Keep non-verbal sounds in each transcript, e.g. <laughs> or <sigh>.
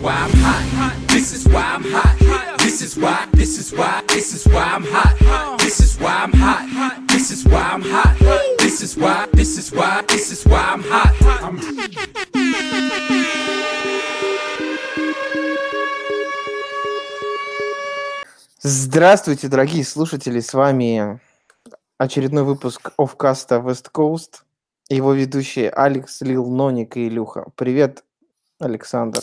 why I'm hot. This is why I'm hot. This is why, this is why, this is why I'm hot. This is why I'm hot. This is why I'm hot. This is why, this is why, this is why I'm hot. I'm Здравствуйте, дорогие слушатели, с вами очередной выпуск офкаста West Coast. Его ведущие Алекс, Лил, Ноник и Илюха. Привет, Александр.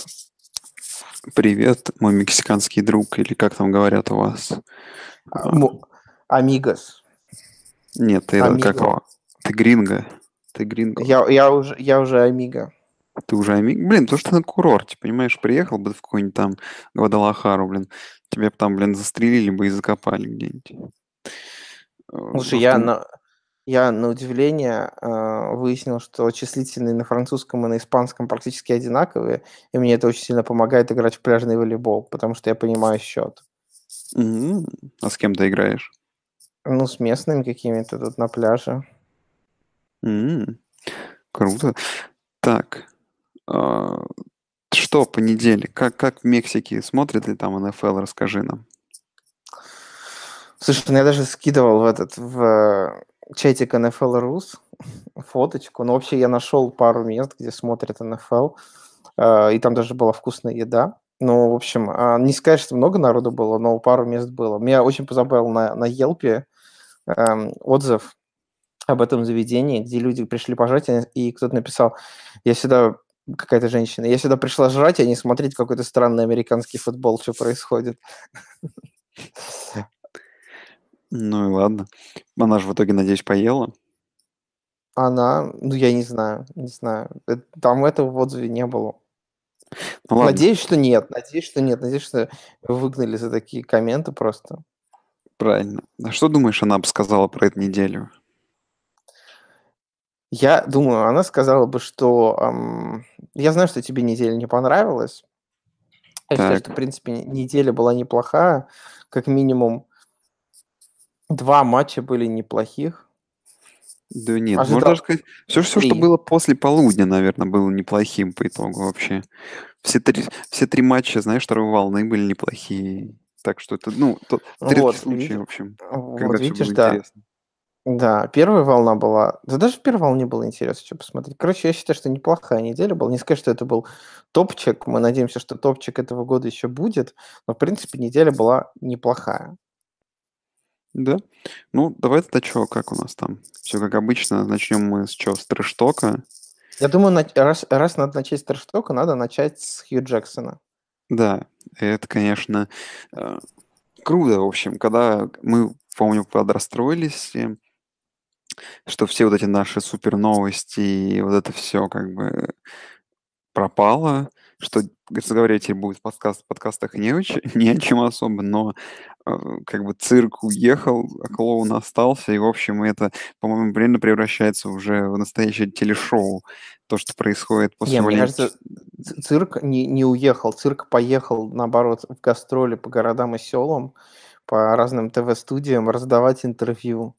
Привет, мой мексиканский друг, или как там говорят у вас? А, Амигос. Нет, ты Амиго. как его? Ты гринго. Ты гринго. Я, я, уже, я уже Амиго. Ты уже амиг. Блин, то, что ты на курорте, понимаешь, приехал бы в какой-нибудь там Гвадалахару, блин, тебя бы там, блин, застрелили бы и закопали где-нибудь. Э, Слушай, в я том- на, я на удивление э, выяснил, что числительные на французском и на испанском практически одинаковые, и мне это очень сильно помогает играть в пляжный волейбол, потому что я понимаю счет. Мгм. А с кем ты играешь? Ну, с местными какими-то тут на пляже. М, Круто. Так, а, что понедельник? Как, как в Мексике? Смотрит ли там НФЛ? Расскажи нам. Слушай, ну я даже скидывал в этот в чатик NFL Rus фоточку. Но вообще я нашел пару мест, где смотрят НФЛ, э, и там даже была вкусная еда. Ну, в общем, а, не сказать, что много народу было, но пару мест было. Меня очень позабавил на, на Елпе эм, отзыв об этом заведении, где люди пришли пожрать, и- и кто-то написал, я сюда, какая-то женщина, я сюда пришла жрать, а не смотреть какой-то странный американский футбол, что происходит. Ну и ладно. Она же в итоге, надеюсь, поела. Она, ну, я не знаю, не знаю. Э, Там этого в отзыве не было. Ну ладно, Надеюсь, что нет, надеюсь, что нет, надеюсь, что выгнали за такие комменты просто. правильно. А что думаешь, она бы сказала про эту неделю? Я думаю, она сказала бы, что ам, я знаю, что тебе неделя не понравилась. Я считаю, Так. что, в принципе, не- неделя была неплохая. Как минимум, два матча были неплохих. Да нет, Ожидал- можно сказать, все, все, что было после полудня, наверное, было неплохим по итогу вообще. Все три, все три матча, знаешь, второй волны были неплохие. Так что это, ну, то, редкий Вот, случай, видишь? в общем, Вот, когда все видишь, было да. интересно. Да, первая волна была... Да даже в первой волне было интересно, что посмотреть. Короче, я считаю, что неплохая неделя была. Не сказать, что это был топчик. Мы надеемся, что топчик этого года еще будет. Но, в принципе, неделя была неплохая. Да. Ну, давай тогда что, как у нас там? Все как обычно. Начнем мы с чего? С трэштока. Я думаю, раз, раз надо начать с трэштока, надо начать с Хью Джексона. Да, это, конечно, э, круто, в общем, когда мы, помню, подрастроились, что все вот эти наши супер новости и вот это все как бы пропало, что, говоря, теперь будет в подкаст, подкастах не, очень, <laughs> не о чем особо, но э, как бы цирк уехал, а клоун остался, и, в общем, это, по-моему, реально превращается уже в настоящее телешоу, то, что происходит после Не, мне кажется, цирк не, не уехал. Цирк поехал, наоборот, в гастроли по городам и селам, по разным ТВ-студиям раздавать интервью.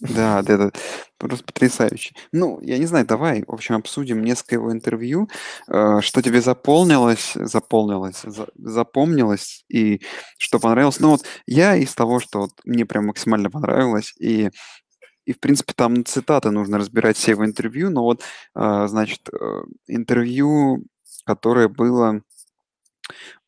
Да, да, это просто потрясающе. Ну, я не знаю, давай, в общем, обсудим несколько его интервью. Э, Что тебе заполнилось, заполнилось, за- запомнилось и что понравилось. Ну вот я из того, что вот мне прям максимально понравилось, и, и в принципе там цитаты нужно разбирать все его интервью, но вот, э, значит, э, интервью, которое было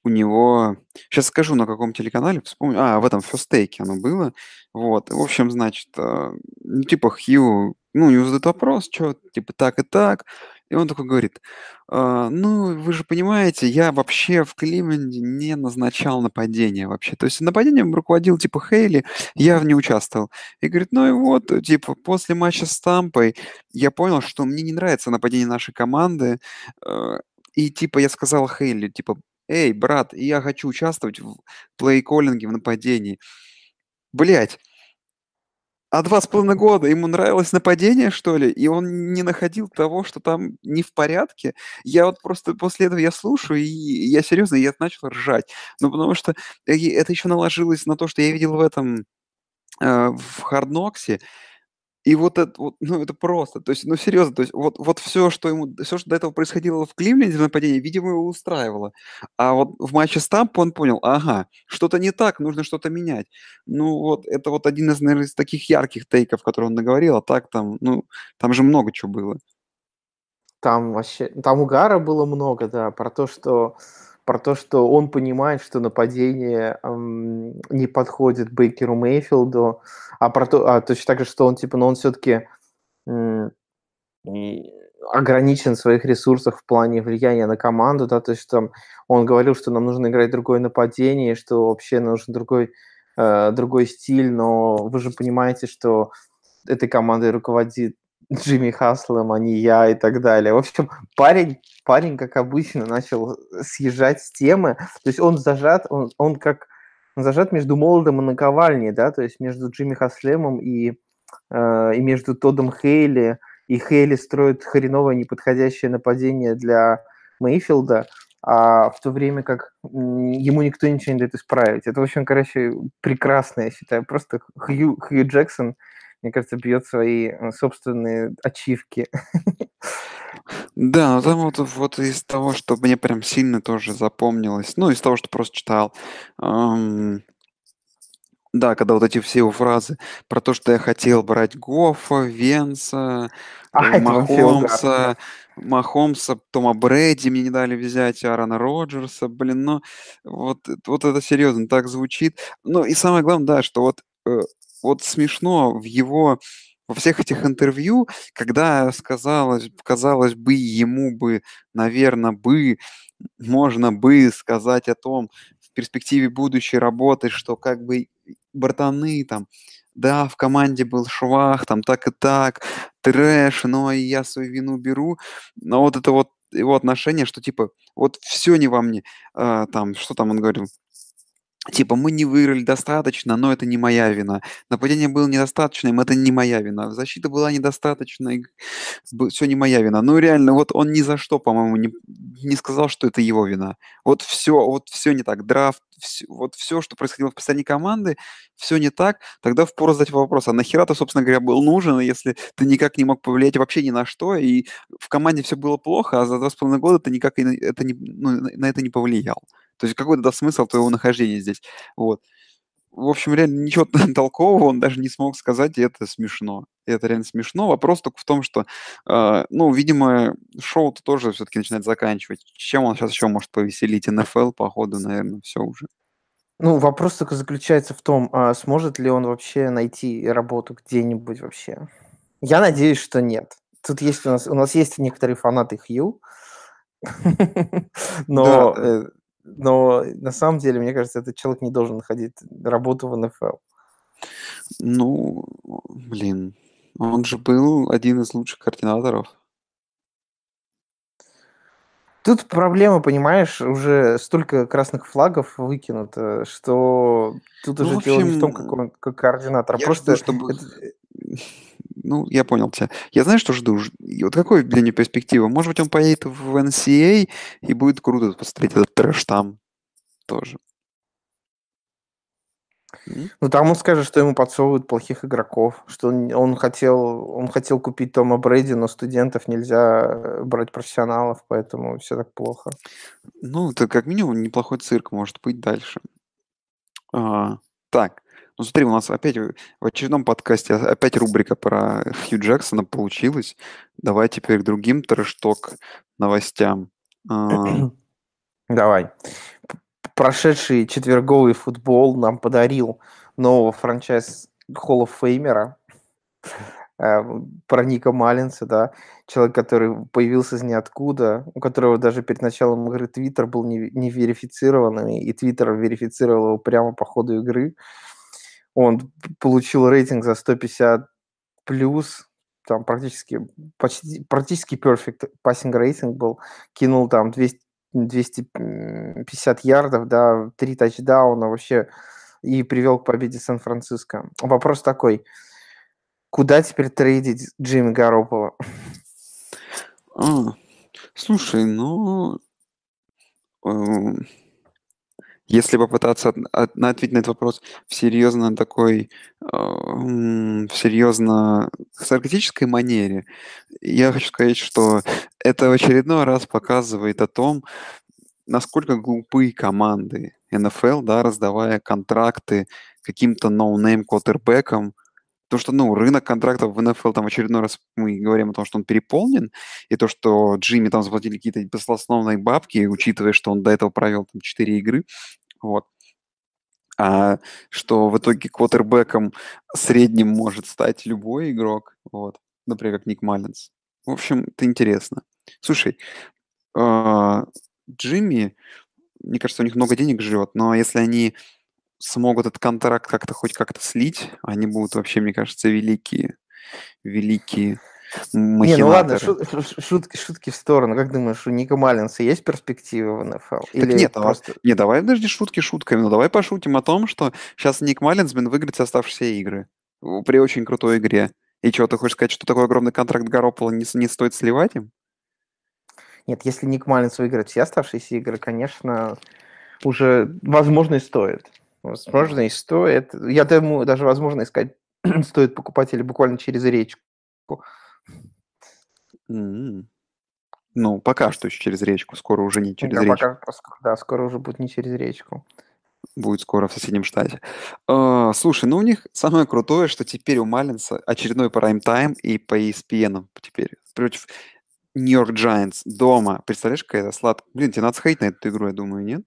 у него... Сейчас скажу, на каком телеканале, вспомню. А, в этом фестейке оно было. Вот. В общем, значит, э, ну, типа Хью, ну, не задает вопрос, что, типа, так и так. И он такой говорит, «А, ну, вы же понимаете, я вообще в Кливленде не назначал нападение вообще. То есть нападением руководил, типа, Хейли, я в не участвовал. И говорит, ну и вот, э, типа, после матча с Тампой я понял, что мне не нравится нападение нашей команды. э, И, типа, я сказал Хейли, типа, эй, брат, я хочу участвовать в плей-коллинге, в нападении. Блять, а два с половиной года ему нравилось нападение, что ли, и он не находил того, что там не в порядке. Я вот просто после этого я слушаю, и я серьезно, я начал ржать. Ну, потому что э, это еще наложилось на то, что я видел в этом, э, в Хардноксе, И вот это вот, ну, это просто, то есть, ну, серьезно, то есть вот вот все, что ему все, что до этого происходило в Кливленде в видимо, его устраивало. А вот в матче с Тампой он понял: ага, что-то не так, нужно что-то менять. Ну, вот это вот один из, наверное, из таких ярких тейков, которые он наговорил, а так там, ну, там же много чего было. Там вообще там угара было много, да, про то, что про то, что он понимает, что нападение эм, не подходит Бейкеру Мейфилду, а про то, а точно так же, что он типа, но он все-таки м, ограничен в своих ресурсах в плане влияния на команду, да, то есть там он говорил, что нам нужно играть другое нападение, что вообще нужен другой э, другой стиль, но вы же понимаете, что этой командой руководит Джимми Хаслом, а не я и так далее. В общем, парень, парень, как обычно, начал съезжать с темы. То есть он зажат, он, он как он зажат между молодым и наковальней, да, то есть между Джимми Хаслемом и, э, и между Тодом Хейли. И Хейли строит хреновое неподходящее нападение для Мейфилда, а в то время как ему никто ничего не дает исправить. Это, в общем, короче, прекрасно, я считаю. Просто Хью, Хью Джексон – мне кажется, бьет свои э, собственные ачивки. Да, ну там вот, вот из того, что мне прям сильно тоже запомнилось, ну, из того, что просто читал, эм, да, когда вот эти все его фразы про то, что я хотел брать Гофа, Венса, <laughs> а, Махомса, Махомса, Тома Брэди мне не дали взять, Аарона Роджерса, блин, ну, вот, вот это серьезно так звучит. Ну, и самое главное, да, что вот э, вот смешно в его во всех этих интервью, когда сказалось, казалось бы, ему бы, наверное, бы, можно бы сказать о том, в перспективе будущей работы, что как бы братаны там, да, в команде был швах, там так и так, трэш, но я свою вину беру. Но вот это вот его отношение, что типа вот все не во мне, а, там, что там он говорил, Типа, мы не выиграли достаточно, но это не моя вина. Нападение было недостаточным, это не моя вина. Защита была недостаточной, все не моя вина. Ну, реально, вот он ни за что, по-моему, не, не сказал, что это его вина. Вот все, вот все не так. Драфт, все, вот все, что происходило в построении команды, все не так. Тогда впору задать вопрос, а нахера ты, собственно говоря, был нужен, если ты никак не мог повлиять вообще ни на что, и в команде все было плохо, а за два с половиной года ты никак это не, ну, на это не повлиял. То есть какой то смысл твоего нахождения здесь? Вот. В общем, реально ничего <laughs> толкового он даже не смог сказать, и это смешно. И это реально смешно. Вопрос только в том, что, э, ну, видимо, шоу-то тоже все-таки начинает заканчивать. Чем он сейчас еще может повеселить? НФЛ, походу, наверное, все уже. Ну, вопрос только заключается в том, а сможет ли он вообще найти работу где-нибудь вообще. Я надеюсь, что нет. Тут есть у нас, у нас есть некоторые фанаты Хью, <laughs> но да, да. Э, но на самом деле, мне кажется, этот человек не должен находить работу в НФЛ. Ну, блин, он же был один из лучших координаторов. Тут проблема, понимаешь, уже столько красных флагов выкинуто, что тут ну, уже общем, дело не в том, как он как координатор, а просто... Жду, чтобы... это... <laughs> Ну, я понял тебя. Я знаю, что жду. Вот какой для него перспектива? Может быть, он поедет в NCA а и будет круто посмотреть этот трэш там тоже. Ну, там он скажет, что ему подсовывают плохих игроков, что он, он хотел, он хотел купить Тома Брэди, но студентов нельзя э, брать профессионалов, поэтому все так плохо. Ну, это как минимум неплохой цирк может быть дальше. А, так, ну смотри, у нас опять в очередном подкасте опять рубрика про Хью Джексона получилась. Давай теперь к другим трэшток новостям. А, <clears throat> Давай. Прошедший четверговый футбол нам подарил нового франчайз of Famer, э, про Ника Маллинса, да, человек, который появился из ниоткуда, у которого даже перед началом игры Твиттер был не, не верифицированным, и Твиттер верифицировал его прямо по ходу игры он получил рейтинг за 150 плюс, там практически, почти, практически perfect passing рейтинг был, кинул там 200, 250 ярдов, да, три тачдауна вообще, и привел к победе Сан-Франциско. Вопрос такой, куда теперь трейдить Джимми Гаропова? А, слушай, ну, э, Если попытаться от- ответить на этот вопрос в серьезно такой, э, в серьезно саркастической манере, я хочу сказать, что это в очередной раз показывает о том, насколько глупы команды НФЛ, да, раздавая контракты каким-то no-name квотербекам, Потому что, ну, рынок контрактов в НФЛ там очередной раз мы говорим о том, что он переполнен, и то, что Джимми там заплатили какие-то баснословные бабки, учитывая, что он до этого провел там 4 игры, вот. А что в итоге квотербеком средним может стать любой игрок, вот. Например, как Ник Маллинс. В общем, это интересно. Слушай, а, Джимми, мне кажется, у них много денег живет, но если они смогут этот контракт как-то хоть как-то слить, они будут вообще, мне кажется, великие, великие Не, ну ладно, махинаторы. шу- шу- шутки, шутки в сторону. Как думаешь, у Ника Маллинса есть перспективы в НФЛ? Так Или нет, а просто... Не, давай подожди шутки шутками, но давай пошутим о том, что сейчас Ник Маллинс, блин, выиграет все оставшиеся игры при очень крутой игре. И что, ты хочешь сказать, что такой огромный контракт Гаропола не, не стоит сливать им? Нет, если Ник Маллинс выиграет все оставшиеся игры, конечно, уже возможно и стоит. Возможно и стоит. Я думаю, даже возможно искать <clears throat> стоит покупателя буквально через речку. М. Ну, пока что еще через речку, скоро уже не через Да, речку. пока, просто- да, скоро уже будет не через речку. Будет скоро в соседнем штате. А, слушай, ну у них самое крутое, что теперь у Маллинса очередной прайм-тайм и по ESPN теперь против Нью-Йорк Giants дома. Представляешь, какая это сладкая? Блин, тебе надо сходить на эту игру, я думаю, нет?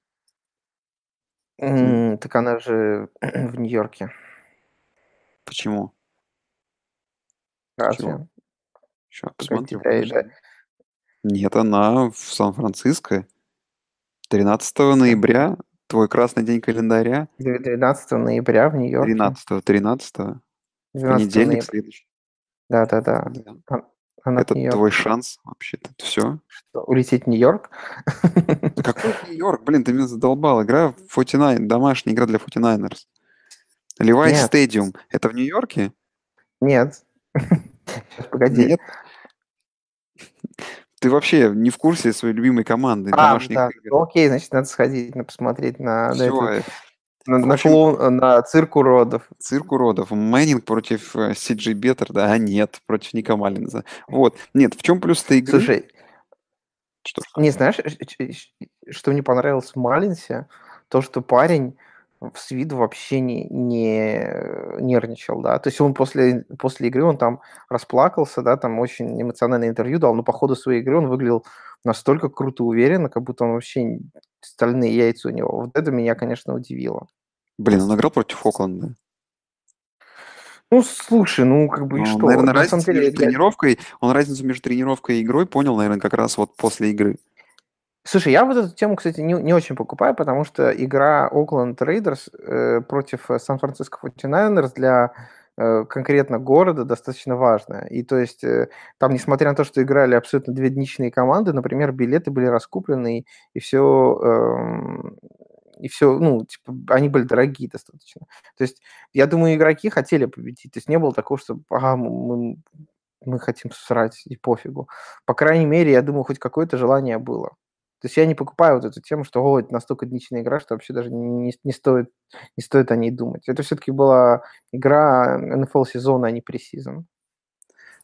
М, Так она же <clears throat> в Нью-Йорке. Почему? Разве? Сейчас посмотрю. да, и подожди. да. Нет, она в Сан-Франциско. 13 ноября, твой красный день календаря. 12 ноября в Нью-Йорке. 13 13 12 понедельник ноября. следующий. Да, да, да. Да. Она Это твой шанс вообще-то. Все. Что, Улететь в Нью-Йорк? Какой Нью-Йорк? Блин, ты меня задолбал. Игра в 49, домашняя игра для 49ers. Levi's Нет. Stadium. Это в Нью-Йорке? Нет. Сейчас, Погоди. Нет. Ты вообще не в курсе своей любимой команды А, домашних да. игр? Ну, окей, значит, надо сходить, на посмотреть на, на, Всё, этот- э, на, на общем- клоун- на цирк уродов. цирк уродов. Мэннинг против э, Си-Джей Беттер, да, а нет, против Ника Маллинза. Вот. Нет, в чем плюс этой игры? Слушай, Что не знаешь, ш- ш- что мне понравилось в Малинсе? То, что парень с виду вообще не, не нервничал, да. То есть он после, после игры, он там расплакался, да, там очень эмоциональное интервью дал, но по ходу своей игры он выглядел настолько круто уверенно, как будто он вообще стальные яйца у него. Вот это меня, конечно, удивило. блин, он играл против Окленда. Ну, слушай, ну, как бы и Ну, что? наверное, На самом разницу деле, между я- тренировкой, он разницу между тренировкой и игрой понял, наверное, как раз вот после игры. Слушай, я вот эту тему, кстати, не, не очень покупаю, потому что игра Oakland Raiders э, против э, Сан-Франциско 49ers для э, конкретно города достаточно важная. И то есть э, там, несмотря на то, что играли абсолютно две дничные команды, например, билеты были раскуплены, и, и все, и все, ну, типа, они были дорогие достаточно. То есть я думаю, игроки хотели победить. То есть не было такого, что ага, мы, мы хотим срать, и пофигу. По крайней мере, я думаю, хоть какое-то желание было. То есть я не покупаю вот эту тему, что о, это настолько дничная игра, что вообще даже не, не, стоит, не стоит о ней думать. Это все-таки была игра NFL сезона, а не пресизон.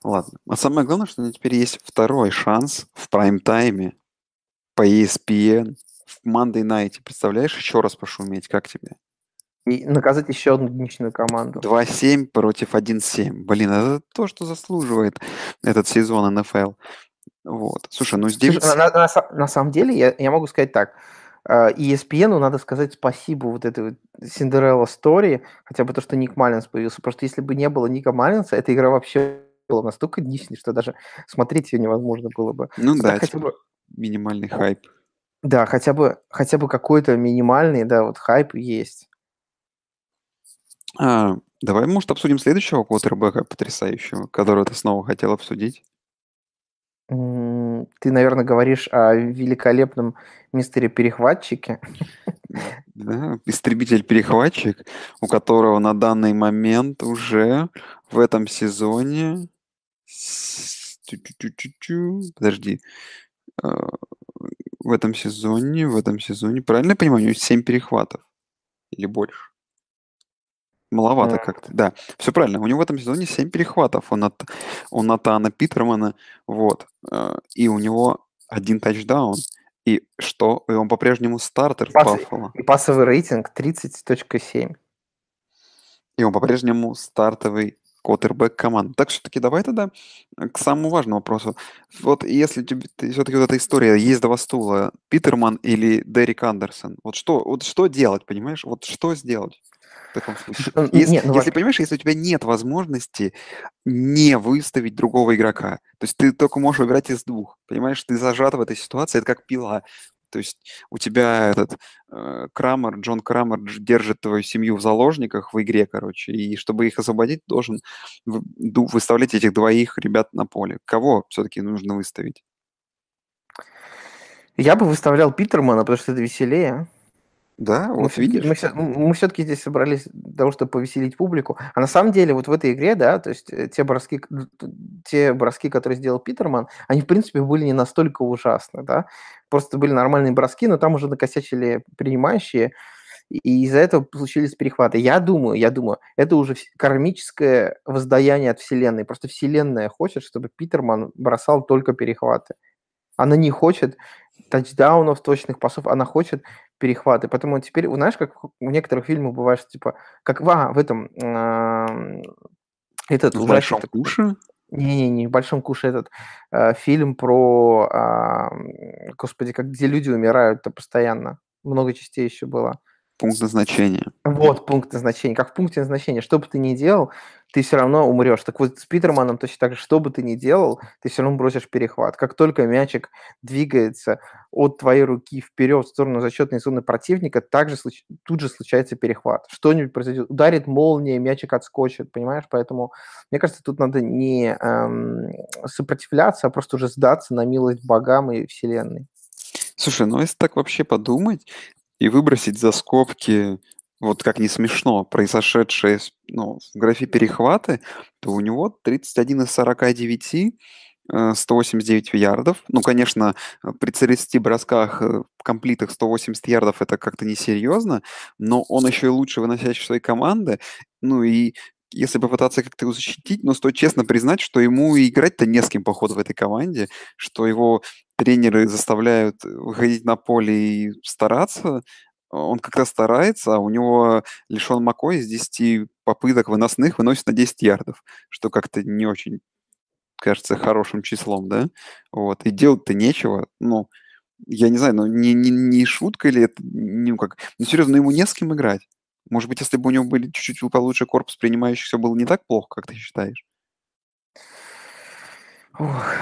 Ладно. А самое главное, что у меня теперь есть второй шанс в прайм-тайме по ESPN в Monday Night. Представляешь, еще раз пошуметь, как тебе? И наказать еще одну дничную команду. 2-7 против 1-7. Блин, это то, что заслуживает этот сезон НФЛ. Вот. Слушай, ну здесь... Слушай, на, на, на, самом деле, я, я могу сказать так. э, ESPN надо сказать спасибо вот этой вот Синдерелла Стори, хотя бы то, что Ник Маллинс появился. Потому что если бы не было Ника Маллинса, эта игра вообще была настолько дничной, что даже смотреть ее невозможно было бы. Ну Ну, да, так хотя типа бы, минимальный хайп. да, хотя бы, хотя бы какой-то минимальный, да, вот хайп есть. А, давай, может, обсудим следующего квотербека потрясающего, которого ты снова хотел обсудить. Ты, наверное, говоришь о великолепном мистере-перехватчике. Да, истребитель-перехватчик, у которого на данный момент уже в этом сезоне... Подожди. э, в этом сезоне, в этом сезоне, правильно я понимаю, у него 7 перехватов или больше? Маловато М. как-то, да. Все правильно. У него в этом сезоне 7 перехватов. Он от, у Натана Питермана. Вот. э, И у него один тачдаун. И что? И он по-прежнему стартер Пас- Баффало. И пассовый рейтинг 30.7. И он по-прежнему стартовый квотербек команды. Так все-таки давай тогда э, к самому важному вопросу. Вот если тебе все-таки вот эта история есть два стула, Питерман или Дерек Андерсон, вот что, вот что делать, понимаешь? Вот что сделать таком случае? Если, нет, ну, если понимаешь, если у тебя нет возможности не выставить другого игрока, то есть ты только можешь выбирать из двух, понимаешь, ты зажат в этой ситуации, это как пила. То есть у тебя этот э, Крамер, Джон Крамер держит твою семью в заложниках в игре, короче, и чтобы их освободить, должен выставлять этих двоих ребят на поле. Кого все-таки нужно выставить? Я бы выставлял Питермана, потому что это веселее. Да, Мы вот все-таки, видишь. мы, мы все-таки здесь собрались для того, чтобы повеселить публику. А на самом деле вот в этой игре, да, то есть э, те броски, те броски, которые сделал Питерман, они, в принципе, были не настолько ужасны, да. Просто были нормальные броски, но там уже накосячили принимающие, и из-за этого случились перехваты. Я думаю, я думаю, это уже кармическое воздаяние от Вселенной. Просто Вселенная хочет, чтобы Питерман бросал только перехваты. Она не хочет тачдаунов, точных пасов, она хочет перехваты. Поэтому теперь, знаешь, как в некоторых фильмах бывает, что, типа, как а, в этом, ам, этот В большом такой, куше? не-не-не, в большом куше этот э, фильм про, ам, господи, как где люди умирают-то постоянно. Много частей еще было. Пункт назначения. Вот пункт назначения. Как в пункте назначения. Что бы ты ни делал, ты все равно умрешь. Так вот с Питерманом точно так же, что бы ты ни делал, ты все равно бросишь перехват. Как только мячик двигается от твоей руки вперед в сторону зачетной зоны противника, также случ- тут же случается перехват. Что-нибудь произойдет. Ударит молния, мячик отскочит, понимаешь? Поэтому, мне кажется, тут надо не эм, сопротивляться, а просто уже сдаться на милость богам и вселенной. Слушай, ну если так вообще подумать и выбросить за скобки, вот как не смешно, произошедшее с- ну, в графе перехваты, то у него 31 из 49, э, 189 ярдов. Ну, конечно, э, при 30 бросках, э, комплитах 180 ярдов это как-то несерьезно, но он еще и лучше выносящий своей команды. Ну и если попытаться как-то его защитить, но стоит честно признать, что ему играть-то не с кем, походу, в этой команде, что его тренеры заставляют выходить на поле и стараться. Он как-то старается, а у него лишен Макой из 10 попыток выносных выносит на 10 ярдов, что как-то не очень кажется хорошим числом, да? Вот. И делать-то нечего. Ну, я не знаю, ну не, не, не шутка ли это, ну как, ну серьезно, ну ему не с кем играть. Может быть, если бы у него были чуть-чуть получше корпус принимающих, все было не так плохо, как ты считаешь? Ух,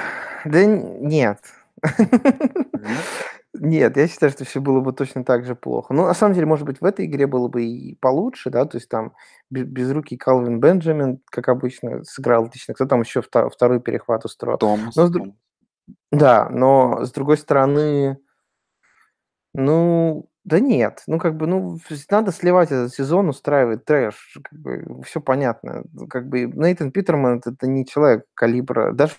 да. Нет? Нет, я считаю, что все было бы точно так же плохо. Ну, на самом деле, может быть, в этой игре было бы и получше, да, то есть там бе- безрукий Калвин Бенджамин, как обычно, сыграл отлично. Кто там еще вта- второй перехват устроил? Томас. Но с дру- Да, но с другой стороны, ну, да нет, ну как бы, ну, надо сливать этот сезон, устраивать трэш, как бы, все понятно. Как бы Нейтан Питерман это, это не человек калибра, даже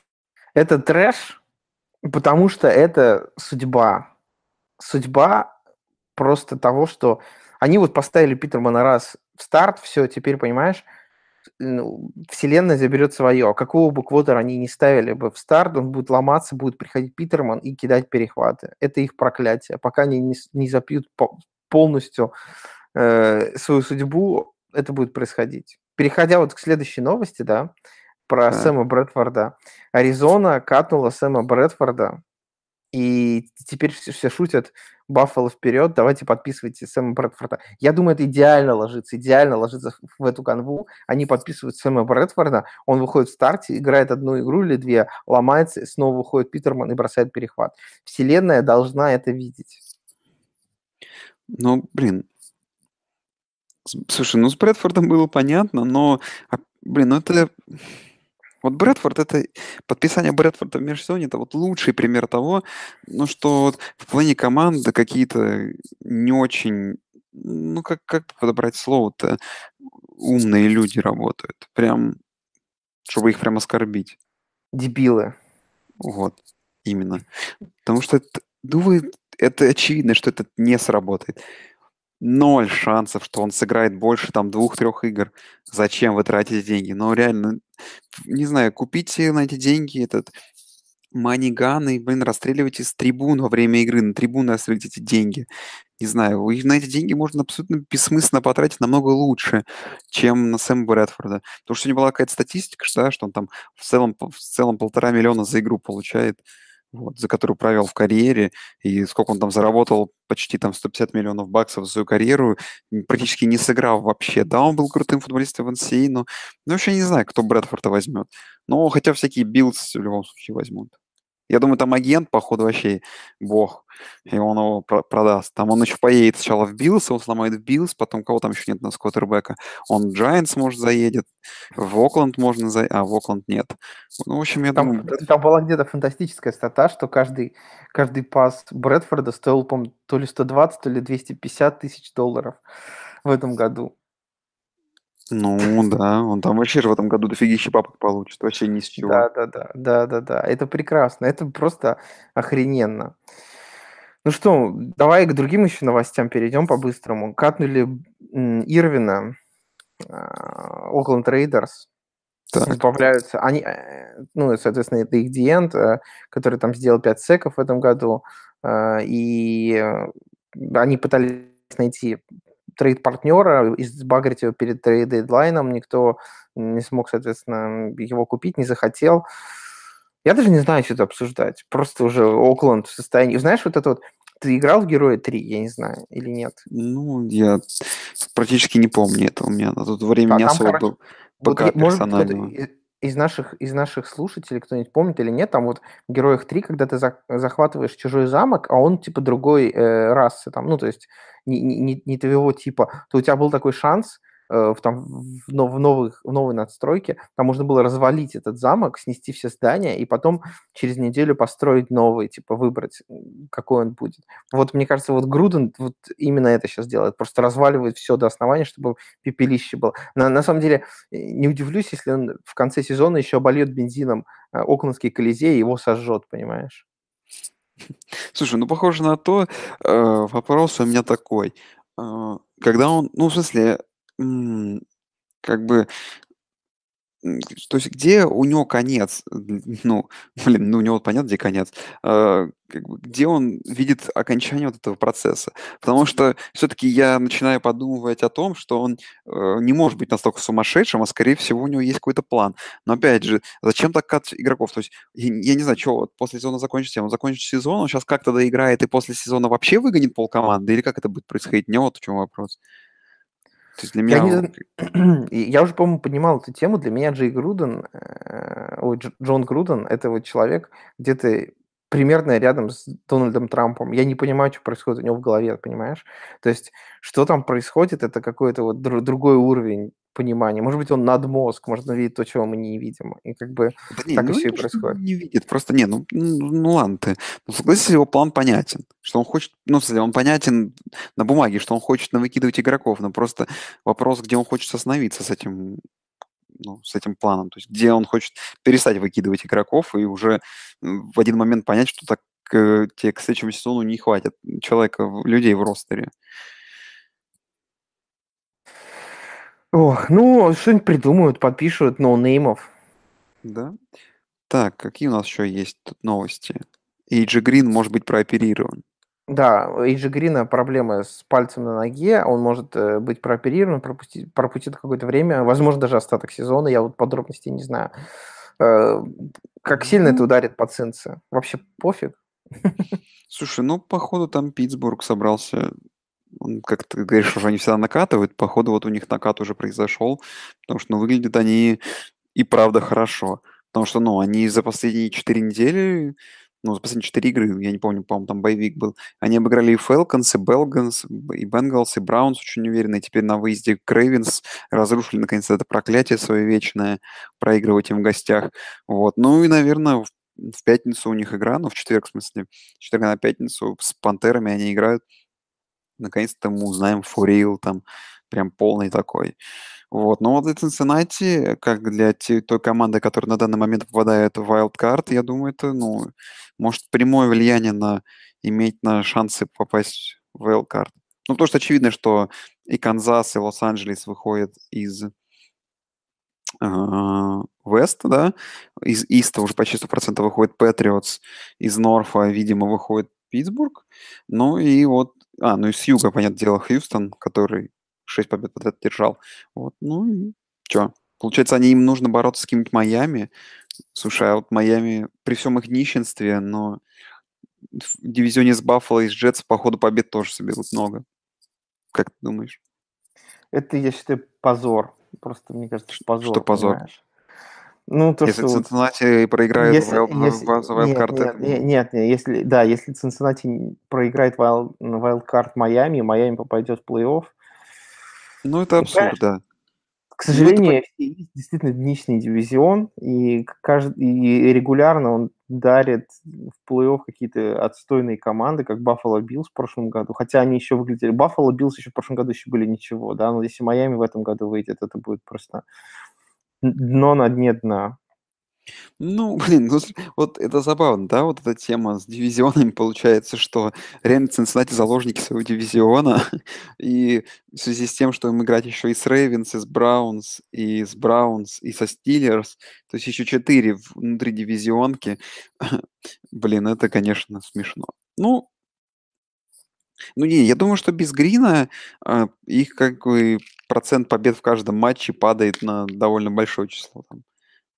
это трэш, потому что это судьба. Судьба просто того, что они вот поставили Питермана раз в старт, все, теперь, понимаешь, ну, вселенная заберет свое. Какого бы квотера они не ставили бы в старт, он будет ломаться, будет приходить Питерман и кидать перехваты. Это их проклятие. Пока они не, не запьют по- полностью э, свою судьбу, это будет происходить. Переходя вот к следующей новости, да, про Так. Сэма Брэдфорда. Аризона катнула Сэма Брэдфорда, и теперь все, все шутят, Баффало вперед, давайте подписывайте Сэма Брэдфорда. Я думаю, это идеально ложится, идеально ложится в- эту канву. Они подписывают Сэма Брэдфорда, он выходит в старте, играет одну игру или две, ломается, снова выходит Питерман и бросает перехват. Вселенная должна это видеть. Ну, блин. Слушай, ну с Брэдфордом было понятно, но, а, блин, ну это... Вот Брэдфорд, это... Подписание Брэдфорда в межсезонье, это вот лучший пример того, ну что вот в плане команды какие-то не очень... Ну, как, как подобрать слово-то? Умные люди работают. Прям, чтобы их прям оскорбить. Дебилы. Вот, именно. Потому что, это- ну вы, это очевидно, что это не сработает. Ноль шансов, что он сыграет больше там двух-трех игр. Зачем вы тратите деньги? Ну, реально, не знаю, купите на эти деньги этот маниган и, блин, расстреливайте с трибун во время игры. На трибуны расстреливайте эти деньги. Не знаю, вы на эти деньги можно абсолютно бессмысленно потратить намного лучше, чем на Сэма Брэдфорда. Потому что у него была какая-то статистика, что, что он там в целом, в целом полтора миллиона за игру получает вот, за которую провел в карьере, и сколько он там заработал, почти там 150 миллионов баксов за свою карьеру, практически не сыграв вообще. Да, он был крутым футболистом в NCAA, но ну, вообще не знаю, кто Брэдфорда возьмет. Но хотя всякие Биллс в любом случае возьмут. Я думаю, там агент, походу, вообще бог, и он его про- продаст. Там он еще поедет сначала в Биллс, он сломает в Биллс, потом кого там еще нет квотербека. Он в Giants, может, заедет, в Окленд можно заехать, а в Окленд нет. Ну, в общем, я Там, думаю... там была где-то фантастическая стата, что каждый, каждый пас Брэдфорда стоил, по то ли 120, то ли 250 тысяч долларов в этом году. Ну да, он там вообще же в этом году дофигища папок получит, вообще ни с чего. Да, да, да, да, да, да. Это прекрасно. Это просто охрененно. Ну что, давай к другим еще новостям перейдем по-быстрому. Катнули Ирвина, а, Окленд Рейдерс, Так, избавляются. Они, э, ну, соответственно, это их D-end, э, который там сделал 5 секов в этом году, э, и они пытались найти трейд-партнера, избагрить его перед трейд-дедлайном, никто не смог, соответственно, его купить, не захотел. Я даже не знаю, что это обсуждать. Просто уже Окленд в состоянии... Знаешь, вот это вот... Ты играл в Героя 3, я не знаю, или нет? ну, я практически не помню это у меня. На тут время Да, не особо короче, Вот, я- может персонального. Из, наших, из наших слушателей кто-нибудь помнит или нет, там вот в Героях 3, когда ты за- захватываешь чужой замок, а он типа другой э, расы, там, ну, то есть не, не, не- твоего типа, то у тебя был такой шанс в, там, в, в, новых, в новой надстройке, там можно было развалить этот замок, снести все здания и потом через неделю построить новый, типа выбрать, какой он будет. Вот мне кажется, вот Груден вот именно это сейчас делает, просто разваливает все до основания, чтобы пепелище было. На, на самом деле, э, не удивлюсь, если он в конце сезона еще обольет бензином э, Оклендский Колизей и его сожжет, понимаешь? Слушай, ну похоже на то, э, вопрос у меня такой. Э, когда он, ну, в смысле, м, как бы, м, то есть где у него конец? <laughs> Ну, блин, ну у него понятно, где конец. Э, как бы, где он видит окончание вот этого процесса? Потому что все-таки я начинаю подумывать о том, что он э, не может быть настолько сумасшедшим, а скорее всего у него есть какой-то план. Но опять же, зачем так кат игроков? То есть я, я не знаю, что вот после сезона закончится, он закончит сезон, он сейчас как-то доиграет и после сезона вообще выгонит полкоманды, или как это будет происходить? Не вот в чем вопрос. То есть для Я, меня... не, зн- <clears throat> и я уже, по-моему, поднимал эту тему. Для меня Джей Груден, э, ой, Дж- Джон Груден, это вот человек где-то примерно рядом с Дональдом Трампом. Я не понимаю, что происходит у него в голове, понимаешь? То есть, что там происходит, это какой-то вот дру- другой уровень понимания. Может быть, он надмозг, может, он видит то, чего мы не видим. И как бы Да не, так и ну все и что происходит. не видит, просто не, ну, ну, ну ладно ты. Ну, согласись, его план понятен, что он хочет, ну, смысле, он понятен на бумаге, что он хочет навыкидывать игроков, но просто вопрос, где он хочет остановиться с этим, ну, с этим планом, то есть где он хочет перестать выкидывать игроков и уже в один момент понять, что так э, тебе к следующему сезону не хватит человека, людей в ростере. Ох, ну, что-нибудь придумают, подпишут ноунеймов. Да? Так, какие у нас еще есть тут новости? Эйджи Грин может быть прооперирован. Да, у Эйджи Грина проблемы с пальцем на ноге, он может э, быть прооперирован, пропустить, пропустит какое-то время, возможно, даже остаток сезона, я вот подробностей не знаю. Э, Как сильно это Ну, ударит по Цинце? Вообще пофиг. Слушай, ну, походу, там Питтсбург собрался, он, как ты говоришь, уже они всегда накатывают, походу, вот у них накат уже произошел, потому что, ну, выглядят они и правда хорошо, потому что, ну, они за последние четыре недели, ну, за последние четыре игры, я не помню, по-моему, там боевик был, они обыграли и Falcons, и Belgans, и Бенгалс, и Браунс очень уверенно, и теперь на выезде Крейвенс разрушили, наконец-то, это проклятие свое вечное, проигрывать им в гостях, вот, ну, и, наверное, в в пятницу у них игра, ну, в четверг, в смысле, в четверг на пятницу с Пантерами они играют. Наконец-то мы узнаем фурил там прям полный такой. Вот. Но вот и Cincinnati, как для той команды, которая на данный момент попадает в wildcard, я думаю, это, ну, может прямое влияние на иметь на шансы попасть в wildcard. Ну, потому что очевидно, что и Канзас, и Лос-Анджелес выходят из а, Вест, да, из Иста уже почти 100% выходит Патриотс, из Норфа, видимо, выходит Питтсбург, ну и вот, а, ну и с Юга, понятное дело, Хьюстон, который 6 побед подряд держал, вот, ну и что, получается, они, им нужно бороться с каким-нибудь Майами, слушай, а вот Майами при всем их нищенстве, но в дивизионе с Баффало и с Джетс, походу, побед тоже соберут много. Как ты думаешь? Это, я считаю, позор. Просто, мне кажется, позор. Что позор? понимаешь? Ну, то, Если что... вот Cincinnati проиграет Если, в wild- если, в- в нет, нет, нет, нет, если, да, если Цинциннати проиграет wild, wildcard Майами, Майами попадет в плей-офф, ну это абсурд, да. К Ну, это сожалению, есть действительно днищный дивизион, и, кажд... и регулярно он дарит в плей-офф какие-то отстойные команды, как Баффало Биллс в прошлом году. Хотя они еще выглядели... Баффало Биллс еще в прошлом году еще были ничего, да, но если Майами в этом году выйдет, это будет просто дно на дне дна. Ну, блин, ну, <laughs> вот это забавно, да, вот эта тема с дивизионами, получается, что реально Цинциннати заложники своего дивизиона, <laughs> и в связи с тем, что им играть еще и с Рейвенс, и с Браунс, и с Браунс, и со Стиллерс, то есть еще четыре внутри дивизионки, <laughs> блин, это, конечно, смешно. Ну, ну не, я думаю, что без Грина а, их как бы процент побед в каждом матче падает на довольно большое число. Там.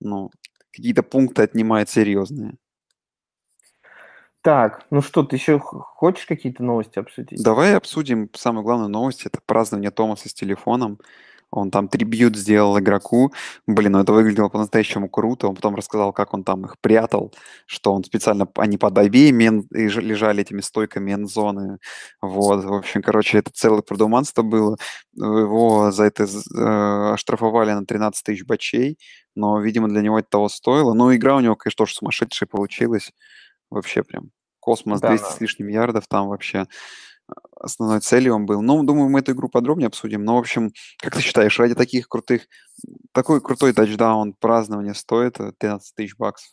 Ну, какие-то пункты отнимает серьезные. Так, ну что, ты еще хочешь какие-то новости обсудить? Давай обсудим самую главную новость. Это празднование Томаса с телефоном. Он там трибьют сделал игроку. Блин, ну это выглядело по-настоящему круто. Он потом рассказал, как он там их прятал, что он специально, они под обеими лежали этими стойками эндзоны. Вот, в общем, короче, это целое продуманство было. Его за это э, оштрафовали на 13 тысяч бачей, но, видимо, для него это того стоило. Ну, игра у него, конечно, тоже сумасшедшая получилась. Вообще прям космос, Да, 200 да. с лишним ярдов там вообще основной целью он был. Ну, думаю, мы эту игру подробнее обсудим. Но, в общем, как ты считаешь, ради таких крутых, такой крутой тачдаун празднования стоит э, 13 тысяч баксов?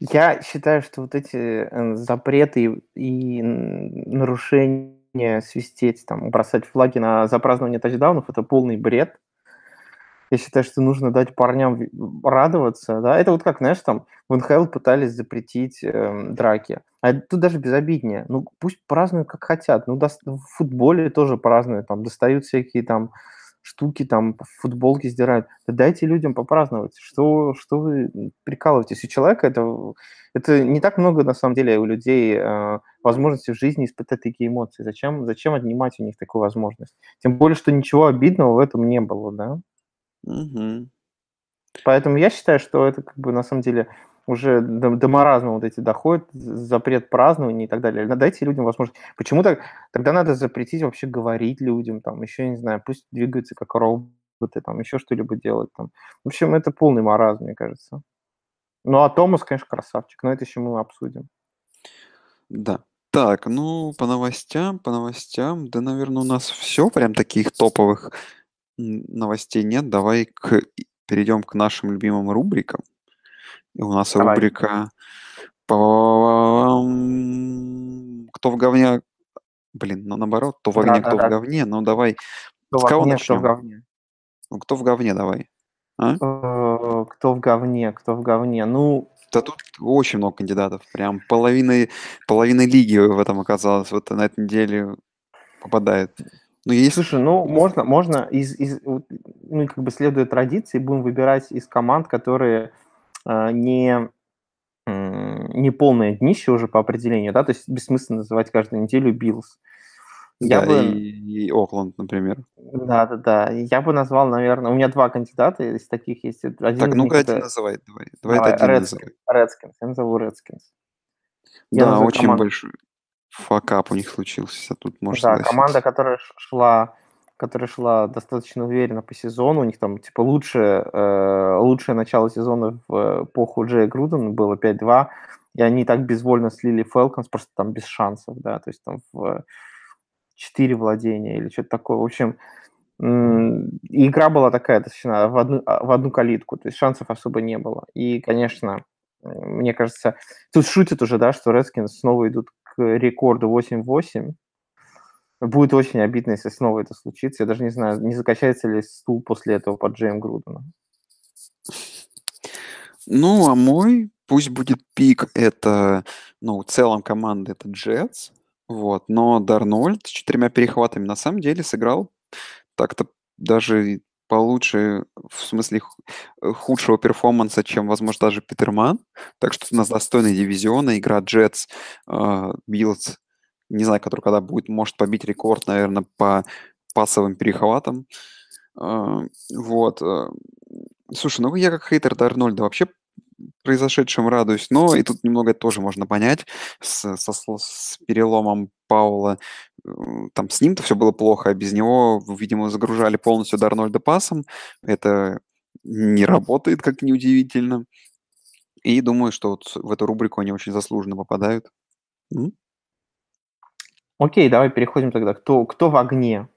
Я считаю, что вот эти э, запреты и н- нарушения свистеть, там, бросать флаги на за празднование тачдаунов, это полный бред. Я считаю, что нужно дать парням радоваться. Да? Это вот как, знаешь, там в НХЛ пытались запретить эм, драки. А тут даже безобиднее. Ну, пусть празднуют как хотят. Ну, дос- в футболе тоже празднуют. Там достают всякие там штуки, там футболки сдирают. Да дайте людям попраздновать. Что, что вы прикалываетесь? У человека это, это не так много, на самом деле, у людей э, возможности в жизни испытать такие эмоции. Зачем, зачем отнимать у них такую возможность? Тем более, что ничего обидного в этом не было, да? Мгм. Поэтому я считаю, что это как бы на самом деле уже до, до маразма вот эти доходит, з- запрет празднования и так далее. Дайте людям возможность. Почему так? Тогда надо запретить вообще говорить людям, там, еще, не знаю, пусть двигаются как роботы, там, еще что-либо делать. Там. В общем, это полный маразм, мне кажется. Ну, а Томас, конечно, красавчик, но это еще мы обсудим. Да. Так, ну, по новостям, по новостям, да, наверное, у нас все, прям таких топовых новостей нет. Давай к, перейдем к нашим любимым рубрикам. И у нас Давай. рубрика. Кто в говне... Блин, ну наоборот, то в огне, кто в Да-да-да. говне. Ну давай, Кто С кого огне, кто в начнем? говне. ну, кто в говне давай. А? Э, Кто в говне, кто в говне. Ну, Да тут очень много кандидатов. Прям половина, половина лиги в этом оказалось. Вот на этой неделе попадает. Ну, есть... Слушай, ну можно, можно из, из ну как бы следуя традиции, будем выбирать из команд, которые э, не м, не полное днище уже по определению, да, то есть бессмысленно называть каждую неделю Биллс. Я да, бы, и, и Окленд, например. да, да, да, я бы назвал, наверное, у меня два кандидата из таких есть. Один Так, ну-ка них один это называй. Давай, давай давай, это один Redskins, называй. Redskins, я назову Redskins. Я Да, назову очень команду. большой факап у них случился. Тут можно Да, команда, которая шла, которая шла достаточно уверенно по сезону, у них там типа лучшее, э, лучшее начало сезона в эпоху Джея Грудена было 5-2, и они так безвольно слили Фелконс, просто там без шансов, да, то есть там в 4 владения или что-то такое. В общем, И игра была такая достаточно в одну, а, в одну калитку, то есть шансов особо не было. И, конечно, мне кажется, тут шутят уже, да, что Redskins снова идут к рекорду 8-8. Будет очень обидно, если снова это случится. Я даже не знаю, не закачается ли стул после этого под Джейм Грудена. Ну, а мой, пусть будет пик, это, ну, в целом команда это Джетс, вот, но Дарнольд с четырьмя перехватами на самом деле сыграл так-то даже получше, в смысле э, худшего перформанса, чем, возможно, даже Питерман. Так что у нас достойный дивизиона, игра Джетс, Биллс, не знаю, который когда будет, может побить рекорд, наверное, по пасовым перехватам. А, вот. Э, слушай, ну я как хейтер Дарнольда вообще произошедшем радуюсь, но и тут немного тоже можно понять с, со, с переломом Пауэлла. Э, там с ним-то все было плохо, а без него, видимо, загружали полностью до Арнольда пасом. Это не работает, как неудивительно. И думаю, что вот в эту рубрику они очень заслуженно попадают. М? Окей, давай переходим тогда. Кто, кто в огне?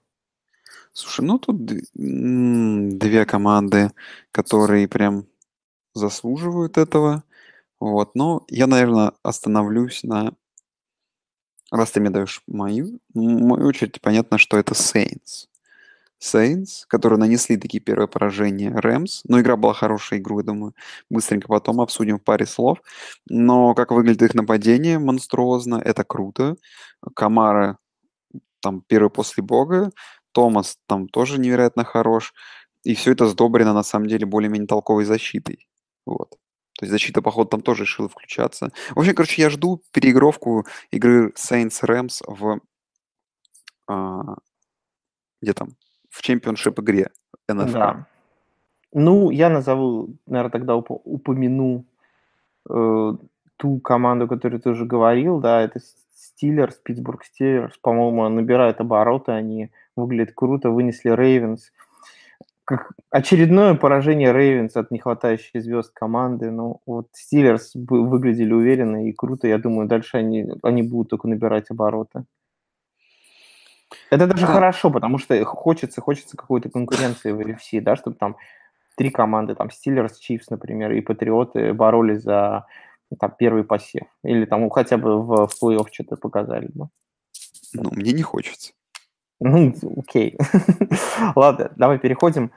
Слушай, ну тут две команды, которые прям заслуживают этого. Вот, но я, наверное, остановлюсь на... Раз ты мне даешь мою, мою очередь, понятно, что это Saints. Saints, которые нанесли такие первые поражения Рэмс. Но игра была хорошая игру, я думаю. Быстренько потом обсудим в паре слов. Но как выглядит их нападение монструозно, это круто. Камара там первый после бога. Томас там тоже невероятно хорош. И все это сдобрено, на самом деле, более-менее толковой защитой. Вот. То есть защита, походу, там тоже решила включаться. В общем, короче, я жду переигровку игры Saints Rams в... А, где там? В championship игре NFC. Да. Ну, я назову, наверное, тогда уп- упомяну э, ту команду, которую ты уже говорил, да, это Стиллерс, Питтсбург Стиллерс, по-моему, набирают обороты, они выглядят круто, вынесли Рейвенс как очередное поражение Рейвенс от нехватающих звезд команды. Ну, вот Стиллерс выглядели уверенно и круто. Я думаю, дальше они, они будут только набирать обороты. Это даже да. хорошо, потому что хочется, хочется какой-то конкуренции в UFC, да, чтобы там три команды, там Стиллерс, Чифс, например, и Патриоты боролись за там, первый посев. Или там хотя бы в, в плей-офф что-то показали. Да. Ну, мне не хочется. Ну, окей. <laughs> Ладно, давай переходим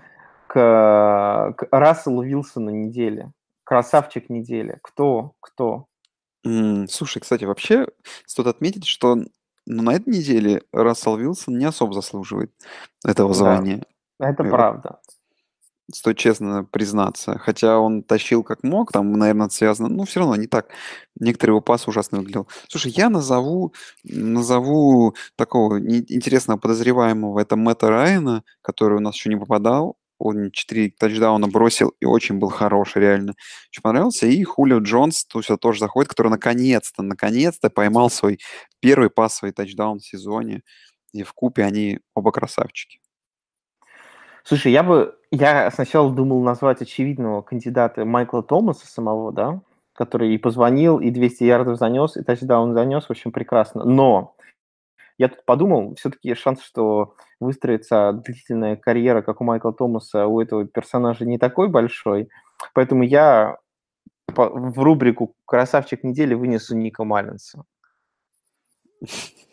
к, к Расселу Вилсону недели. Красавчик недели. Кто? Кто? М, Слушай, кстати, вообще стоит отметить, что ну, на этой неделе Рассел Вилсон не особо заслуживает этого Да, звания. это И правда стоит честно признаться. Хотя он тащил как мог, там, наверное, связано, ну, все равно не так. Некоторые его пас ужасно выглядел. Слушай, я назову, назову такого интересного подозреваемого, это Мэтта Райана, который у нас еще не попадал. Он 4 тачдауна бросил и очень был хорош, реально. Очень понравился. И Хулио Джонс то есть, тоже заходит, который наконец-то, наконец-то поймал свой первый пасовый тачдаун в сезоне. И в купе они оба красавчики. Слушай, я бы, я сначала думал назвать очевидного кандидата Майкла Томаса самого, да, который и позвонил, и 200 ярдов занес, и тачдаун занес, в общем, прекрасно. Но я тут подумал, все-таки шанс, что выстроится длительная карьера, как у Майкла Томаса, у этого персонажа не такой большой. Поэтому я в рубрику «Красавчик недели» вынесу Ника Маллинса. <laughs>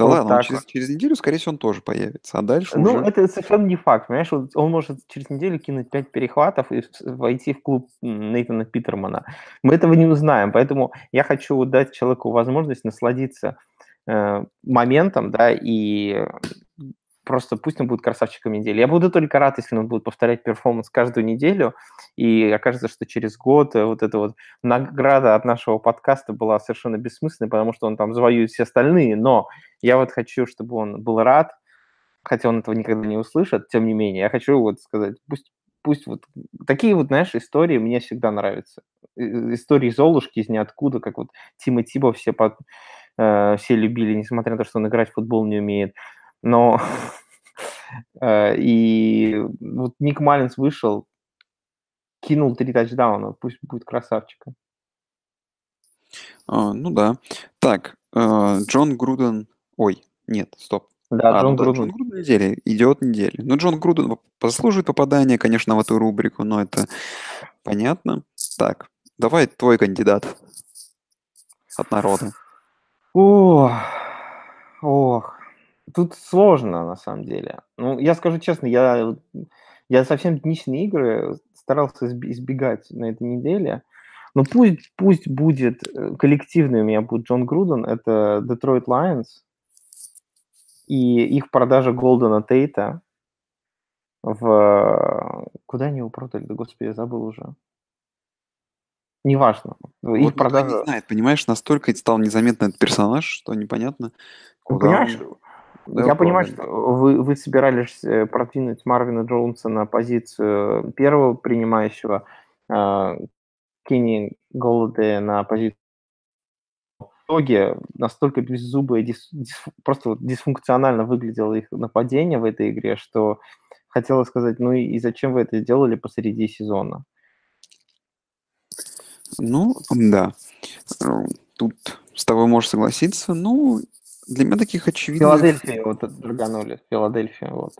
Да вот ладно, через, через неделю, скорее всего, он тоже появится. А дальше Ну, уже... это совершенно не факт, понимаешь? Вот он может через неделю кинуть 5 перехватов и войти в клуб Нейтана Питермана. Мы этого не узнаем, поэтому я хочу дать человеку возможность насладиться э, моментом, да, и просто пусть он будет красавчиком недели. Я буду только рад, если он будет повторять перформанс каждую неделю, и окажется, что через год э, вот эта вот награда от нашего подкаста была совершенно бессмысленной, потому что он там завоюет все остальные, но я вот хочу, чтобы он был рад, хотя он этого никогда не услышит, тем не менее, я хочу вот сказать, пусть пусть вот такие вот, знаешь, истории мне всегда нравятся. Истории Золушки из ниоткуда, как вот Тима Тиба все, под, э, все любили, несмотря на то, что он играть в футбол не умеет. Но э, и вот Ник Маллинс вышел, кинул три тачдауна, пусть будет красавчиком. А, ну да. Так, э, Джон Груден... Ой, нет, стоп. Да, А, ну Джон да, Джон Груден. Груден недели, идиот недели. Ну, Джон Груден заслуживает попадания, конечно, в эту рубрику, но это понятно. Так, давай твой кандидат от народа. Ох, ох, тут сложно на самом деле. Ну, я скажу честно, я, я совсем днищные игры старался избегать на этой неделе. Но пусть, пусть будет э, коллективный у меня будет Джон Груден, это Detroit Lions и их продажа Голдена Тейта в... Куда они его продали? Да, господи, я забыл уже. Неважно. Их Вот не продажа... знает, понимаешь, настолько стал незаметно этот персонаж, что непонятно, Ну, куда понимаешь, он- куда я понимаю, что вы, вы собирались э, продвинуть Марвина Джонса на позицию первого принимающего, а, Кенни Голоде на позицию в итоге настолько беззубое, дис- дис- просто дисфункционально выглядело их нападение в этой игре, что хотела сказать, ну и, и зачем вы это сделали посреди сезона? Ну, да. Э, Тут с тобой можешь согласиться. Ну, для меня таких очевидных... Филадельфия вот дрганули, Филадельфия, вот.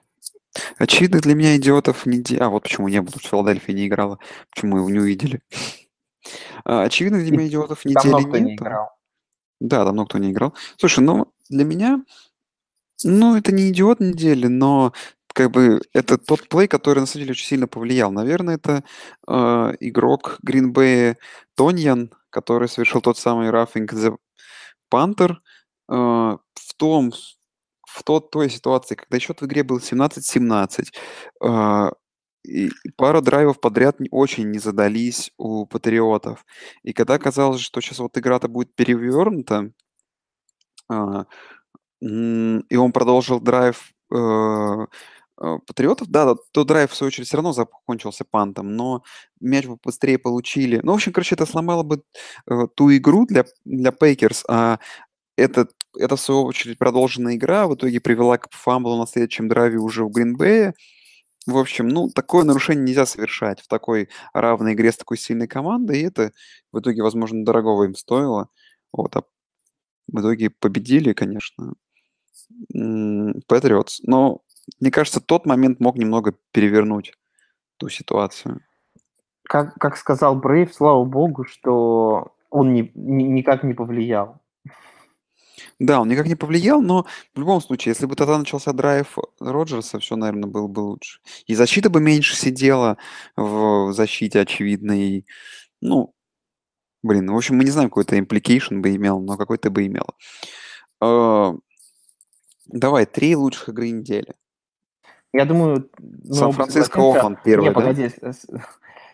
Очевидных для меня идиотов не... А, вот почему не было, Филадельфия не играла, почему его не увидели. <laughs> А, Очевидных для меня идиотов недели кто не нет. играл. Да, давно кто не играл. Слушай, ну, для меня, ну, это не идиот недели, но как бы это тот плей, который на самом деле очень сильно повлиял. Наверное, это э, игрок Green Bay Тоньян, который совершил тот самый roughing the Panther в том, в тот, той ситуации, когда счет в игре был 17-17, э, и пара драйвов подряд очень не задались у патриотов. И когда казалось, что сейчас вот игра-то будет перевернута, а, и он продолжил драйв э, э, патриотов, да, то драйв, в свою очередь, все равно закончился пантом, но мяч бы быстрее получили. Ну, в общем, короче, это сломало бы э, ту игру для, для Пейкерс, а этот, это, в свою очередь, продолженная игра в итоге привела к фамблу на следующем драйве уже в Гринбее. В общем, ну, такое нарушение нельзя совершать в такой равной игре с такой сильной командой, и это в итоге, возможно, дорогого им стоило. Вот, а в итоге победили, конечно, Патриотс. Но, мне кажется, тот момент мог немного перевернуть ту ситуацию. Как, как сказал Брейв, слава богу, что он ни- ни- никак не повлиял. Да, он никак не повлиял, но в любом случае, если бы тогда начался драйв Роджерса, все, наверное, было бы лучше. И защита бы меньше сидела в защите, очевидно, и, ну, блин, в общем, мы не знаем, какой это implication бы имел, но какой-то бы имел. Э, Давай, три лучших игры недели. Я думаю, Сан-Франциско Окленд первый, Не, да? погоди.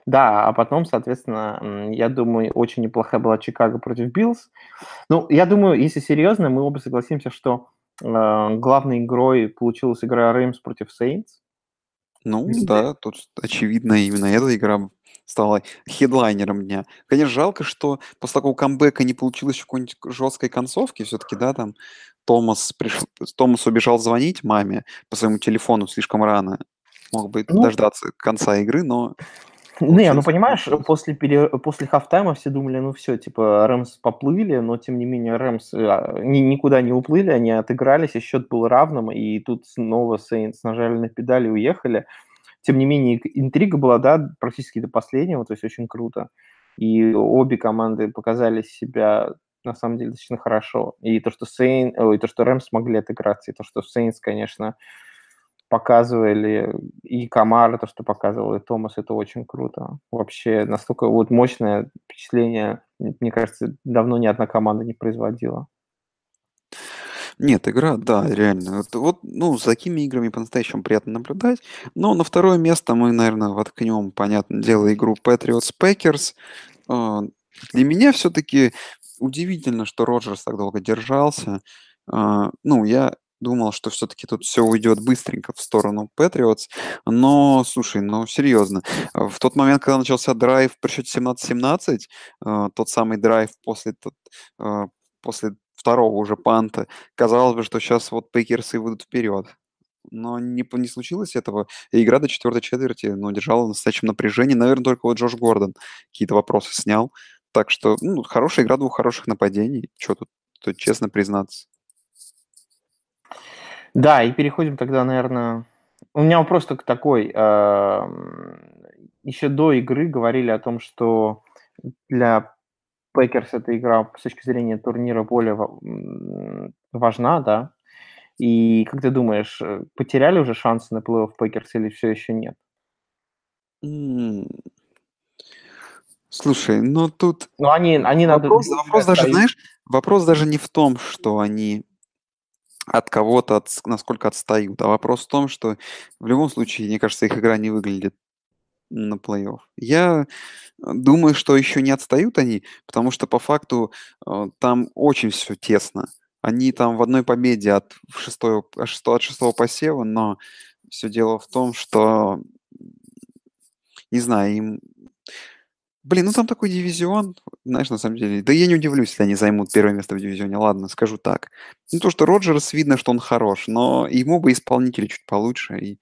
Да, а потом, соответственно, я думаю, очень неплохая была Чикаго против Биллс. Ну, я думаю, если серьезно, мы оба согласимся, что э, главной игрой получилась игра Реймс против Сейнтс. Ну Везде. да, тут очевидно именно эта игра стала хедлайнером дня. Конечно, жалко, что после такого камбэка не получилось какой-нибудь жесткой концовки. Все-таки, да, там Томас, пришел, Томас убежал звонить маме по своему телефону слишком рано. Мог бы Ну. дождаться конца игры, но Не, ну понимаешь, после, пере... после хафтайма все думали, ну все, типа Рэмс поплыли, но тем не менее Рэмс э, ни- никуда не уплыли, они отыгрались, и счет был равным, и тут снова Сейнтс нажали на педали и уехали. Тем не менее, интрига была, да, практически до последнего, то есть очень круто. И обе команды показали себя на самом деле достаточно хорошо. И то, что Сейн, ой, то, что Рэмс смогли отыграться, и то, что Сейнс, конечно, показывали, и Камара, то, что показывал, и Томас, это очень круто. Вообще, настолько вот мощное впечатление, мне кажется, давно ни одна команда не производила. Нет, игра, да, реально. Вот, вот, ну, за такими играми по-настоящему приятно наблюдать. Но на второе место мы, наверное, воткнем, понятное дело, игру Patriots Packers. А, Для меня все-таки удивительно, что Роджерс так долго держался. А, Ну, я думал, что все-таки тут все уйдет быстренько в сторону Patriots. Но, слушай, ну, серьезно. а, В тот момент, когда начался драйв при счете 17-17, а, тот самый драйв после, тот, а, после второго уже панта, казалось бы, что сейчас вот Пейкерсы выйдут вперед. Но не, не случилось этого. И игра до четвертой четверти, ну, держала в настоящем напряжении. Наверное, только вот Джош Гордон какие-то вопросы снял. Так что, ну, хорошая игра двух хороших нападений. Что тут, тут честно признаться. Да, и переходим тогда, наверное... У меня вопрос только такой. Еще до игры говорили о том, что для Пекерс эта игра с точки зрения турнира более важна, да? И как ты думаешь, э, потеряли уже шансы на плей-офф Пекерс или все еще нет? Слушай, ну тут Ну, они, они надо... вопрос, вопрос даже, знаешь, вопрос даже не в том, что они от кого-то, от, насколько отстают, а вопрос в том, что в любом случае, мне кажется, их игра не выглядит на плей-офф. Я думаю, что еще не отстают они, потому что по факту э, там очень все тесно. Они там в одной победе от шестого, шестого, от шестого посева, но все дело в том, что, не знаю, им... Блин, ну там такой дивизион, знаешь, на самом деле. Да я не удивлюсь, если они займут первое место в дивизионе. Ладно, скажу так. Ну то, что Роджерс, видно, что он хорош, но ему бы исполнители чуть получше, и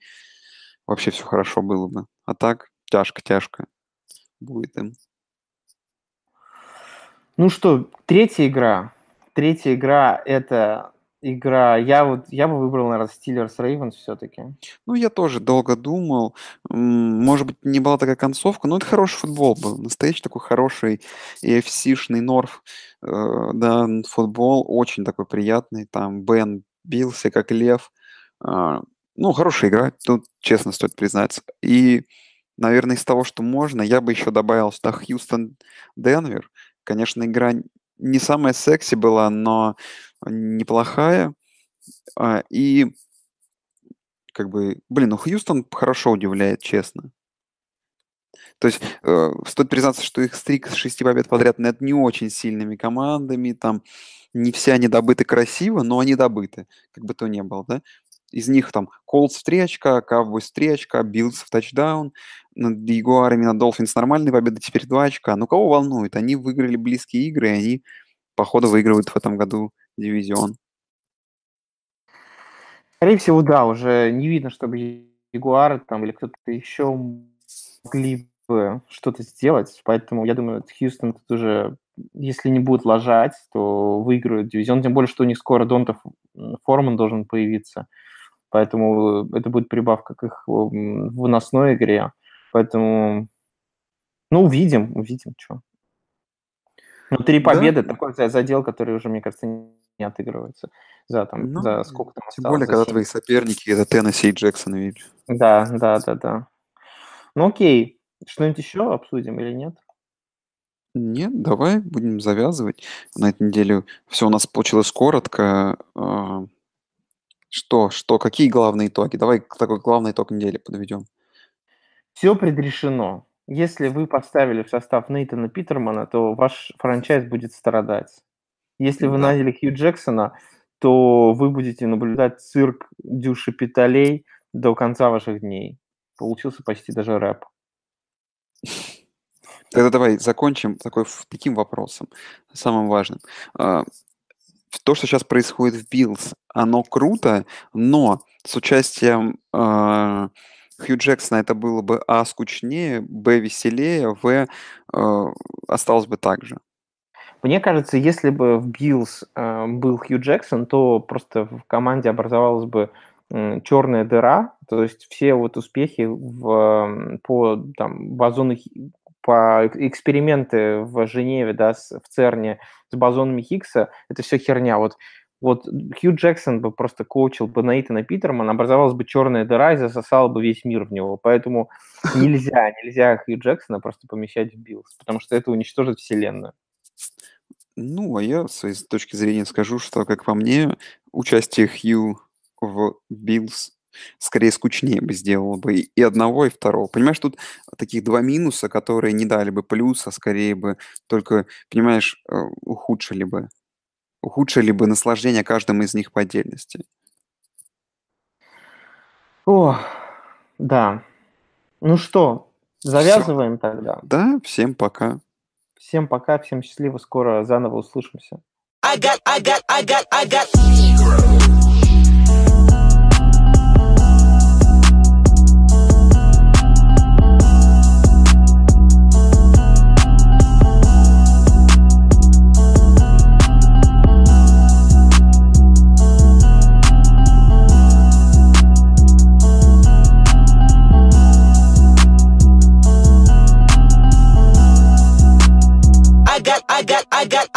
вообще все хорошо было бы. А так, тяжко-тяжко будет им. Ну что, третья игра. Третья игра – это игра... Я вот я бы выбрал, наверное, Steelers Ravens все-таки. Ну, я тоже долго думал. Может быть, не была такая концовка, но это хороший футбол был. Настоящий такой хороший EFC-шный Норф. Э, да, футбол очень такой приятный. Там Бен бился, как лев. А, ну, хорошая игра, тут честно стоит признаться. И Наверное, из того, что можно, я бы еще добавил сюда Хьюстон-Денвер. Конечно, игра не самая секси была, но неплохая. А, и как бы, блин, ну Хьюстон хорошо удивляет, честно. То есть э, стоит признаться, что их стрик с шести побед подряд над не очень сильными командами, там не все они добыты красиво, но они добыты, как бы то ни было, да. Из них там Колдс в 3 очка, Cowboys в 3 очка, Биллс в тачдаун, над Ягуарами, над Долфинс нормальные победы, теперь 2 очка. Ну, кого волнует? Они выиграли близкие игры, и они, походу, выигрывают в этом году дивизион. Скорее всего, да, уже не видно, чтобы Ягуары там или кто-то еще могли бы что-то сделать, поэтому я думаю, Хьюстон тут уже, если не будет ложать, то выиграют дивизион, тем более, что у них скоро Донтов Форман должен появиться поэтому это будет прибавка к их выносной игре. Поэтому, ну, увидим, увидим, что. Ну, три победы, да? такой задел, который уже, мне кажется, не отыгрывается за, там, ну, за сколько там Тем более, когда 7. твои соперники это Теннесси и Джексон, видишь. Да, да, да, да. Ну, окей. Что-нибудь еще обсудим или нет? Нет, давай будем завязывать. На этой неделе все у нас получилось коротко. А, что, что, какие главные итоги? Давай такой главный итог недели подведем. Все предрешено. Если вы поставили в состав Нейтана Питермана, то ваш франчайз будет страдать. Если вы да. наняли Хью Джексона, то вы будете наблюдать цирк Дюши Питалей до конца ваших дней. Получился почти даже рэп. Тогда давай закончим такой, таким вопросом, самым важным. А, то, что сейчас происходит в Биллс, оно круто, но с участием э, Хью Джексона, это было бы А скучнее, Б веселее, В э, осталось бы так же. Мне кажется, если бы в Биллс э, был Хью Джексон, то просто в команде образовалась бы э, черная дыра, то есть все вот успехи в, по там, бозону по эксперименты в Женеве, да, в ЦЕРНе с бозонами Хиггса, это все херня. Вот, вот Хью Джексон бы просто коучил бы Нейтана Питермана, образовалась бы черная дыра и засосала бы весь мир в него. Поэтому <laughs> нельзя, нельзя Хью Джексона просто помещать в Биллс, потому что это уничтожит вселенную. Ну, а я, с своей точки зрения, скажу, что, как по мне, участие Хью в Биллс скорее скучнее бы сделало бы и одного, и второго. Понимаешь, тут таких два минуса, которые не дали бы плюса, скорее бы только, понимаешь, э, ухудшили бы. Ухудшили бы наслаждение каждым из них по отдельности. О, да. Ну что, завязываем тогда. Да, всем пока. Всем пока, всем счастливо, скоро заново услышимся. I got, I got, I got, I got.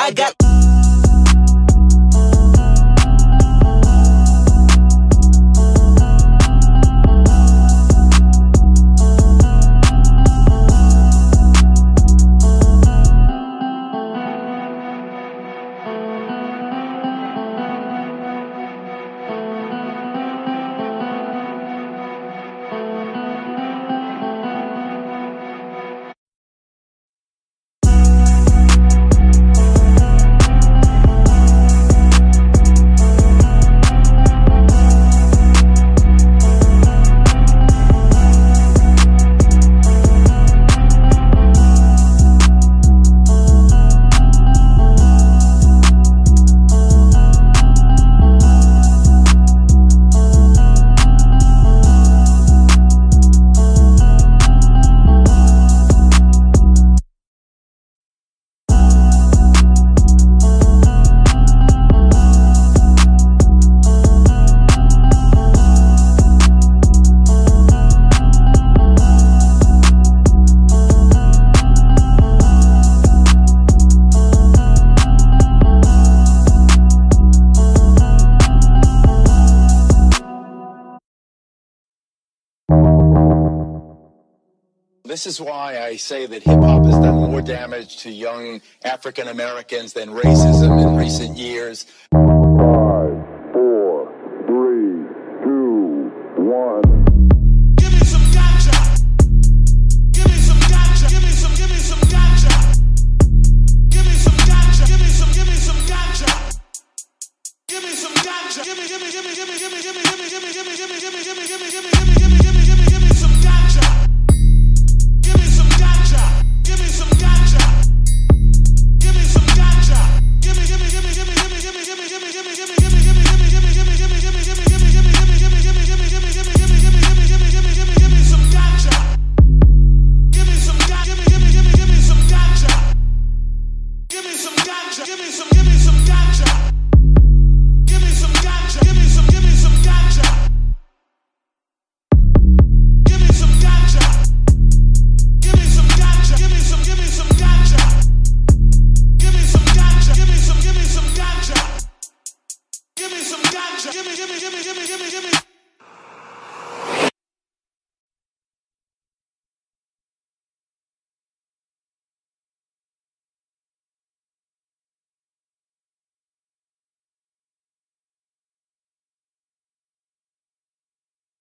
I got. This is why I say that hip hop has done more damage to young African Americans than racism in recent years.